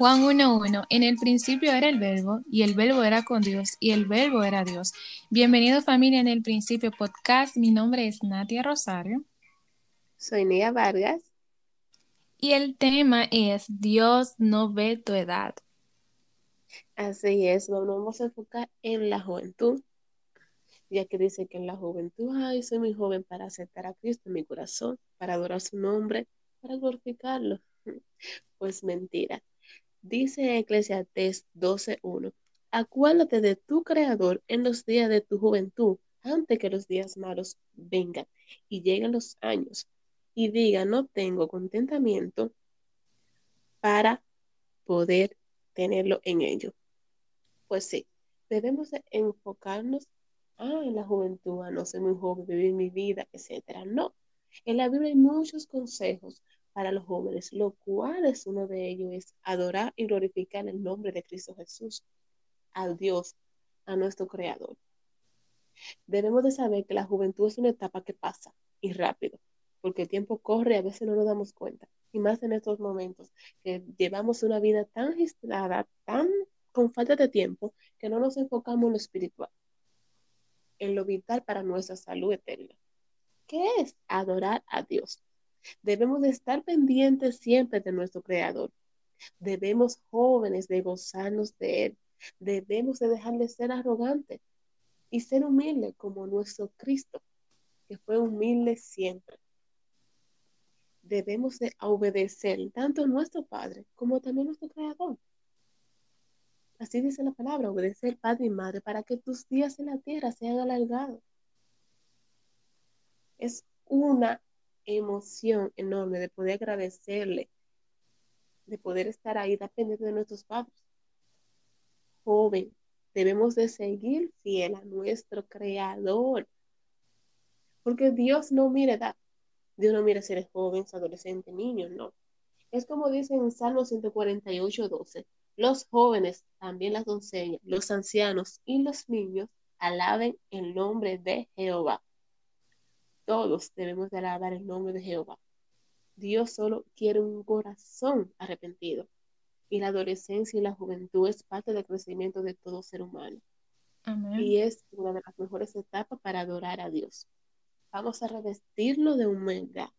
Juan 1.1. En el principio era el verbo, y el verbo era con Dios, y el verbo era Dios. Bienvenido familia en el principio podcast. Mi nombre es Natia Rosario. Soy Nia Vargas. Y el tema es Dios no ve tu edad. Así es, vamos a enfocar en la juventud, ya que dice que en la juventud, ay, soy muy joven para aceptar a Cristo en mi corazón, para adorar su nombre, para glorificarlo. Pues mentira. Dice Eclesiastes 12.1, acuérdate de tu Creador en los días de tu juventud, antes que los días malos vengan y lleguen los años, y diga, no tengo contentamiento para poder tenerlo en ello. Pues sí, debemos enfocarnos ah, en la juventud, no ser muy joven, vivir mi vida, etcétera. No, en la Biblia hay muchos consejos para los jóvenes, lo cual es uno de ellos es adorar y glorificar el nombre de Cristo Jesús, al Dios, a nuestro Creador. Debemos de saber que la juventud es una etapa que pasa y rápido, porque el tiempo corre y a veces no nos damos cuenta, y más en estos momentos que llevamos una vida tan aislada, tan con falta de tiempo, que no nos enfocamos en lo espiritual, en lo vital para nuestra salud eterna. ¿Qué es adorar a Dios? Debemos de estar pendientes siempre de nuestro Creador. Debemos jóvenes de gozarnos de Él. Debemos de dejar de ser arrogantes y ser humildes como nuestro Cristo, que fue humilde siempre. Debemos de obedecer tanto a nuestro Padre como también a nuestro Creador. Así dice la palabra, obedecer Padre y Madre para que tus días en la tierra sean alargados. Es una emoción enorme de poder agradecerle, de poder estar ahí, dependiendo de nuestros padres. Joven, debemos de seguir fiel a nuestro creador, porque Dios no mira edad, Dios no mira si eres joven, adolescente, niño, no. Es como dice en Salmo 148, 12, los jóvenes, también las doncellas, los ancianos y los niños alaben el nombre de Jehová todos debemos de alabar el nombre de Jehová. Dios solo quiere un corazón arrepentido. Y la adolescencia y la juventud es parte del crecimiento de todo ser humano. Y es una de las mejores etapas para adorar a Dios. Vamos a revestirlo de humildad.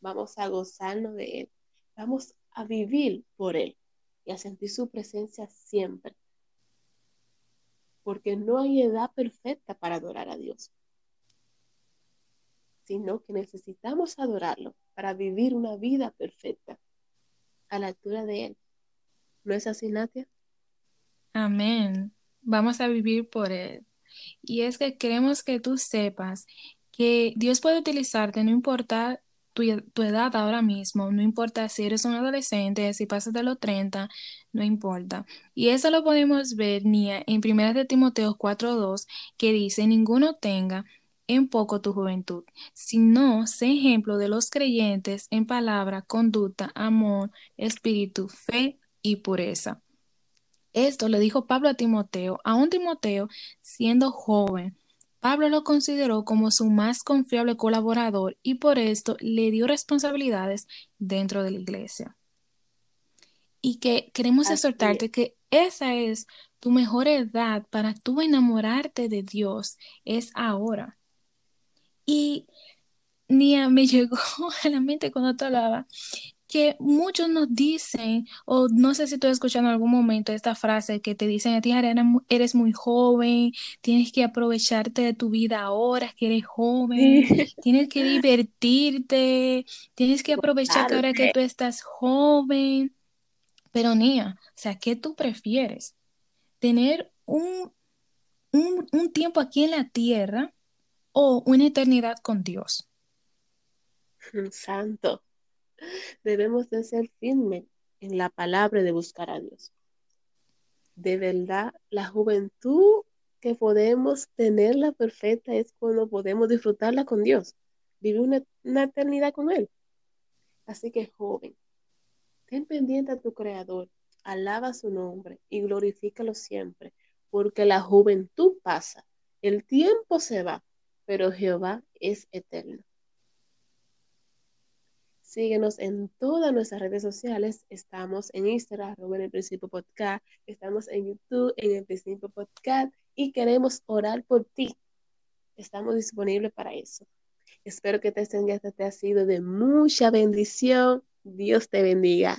Vamos a gozarnos de Él. Vamos a vivir por Él y a sentir su presencia siempre. Porque no hay edad perfecta para adorar a Dios sino que necesitamos adorarlo para vivir una vida perfecta a la altura de Él. ¿No es así, Natia? Amén. Vamos a vivir por Él. Y es que queremos que tú sepas que Dios puede utilizarte, no importa tu, edad ahora mismo, no importa si eres un adolescente, si pasas de los 30, no importa. Y eso lo podemos ver ni en 1 de Timoteo 4.2, que dice, ninguno tenga en poco tu juventud, sino sé ejemplo de los creyentes en palabra, conducta, amor, espíritu, fe y pureza. Esto le dijo Pablo a Timoteo, a un Timoteo siendo joven. Pablo lo consideró como su más confiable colaborador y por esto le dio responsabilidades dentro de la iglesia. Y que queremos exhortarte que esa es tu mejor edad para tú enamorarte de Dios, es ahora. Y Nia me llegó a la mente cuando te hablaba que muchos nos dicen, o no sé si tú has escuchado en algún momento esta frase que te dicen a ti, eres muy joven, tienes que aprovecharte de tu vida ahora que eres joven, tienes que divertirte, tienes que aprovechar que ahora que tú estás joven. Pero Nia, o sea, ¿qué tú prefieres? ¿Tener un, un, un tiempo aquí en la tierra o una eternidad con Dios. Santo, debemos de ser firmes en la palabra de buscar a Dios. De verdad, la juventud que podemos tenerla perfecta es cuando podemos disfrutarla con Dios, vivir una, una eternidad con Él. Así que joven, ten pendiente a tu Creador, alaba su nombre y glorifícalo siempre, porque la juventud pasa, el tiempo se va, pero Jehová es eterno. Síguenos en todas nuestras redes sociales. Estamos en Instagram, en el Principio Podcast. Estamos en YouTube, en el Principio Podcast. Y queremos orar por ti. Estamos disponibles para eso. Espero que este enseñanza te ha sido de mucha bendición. Dios te bendiga.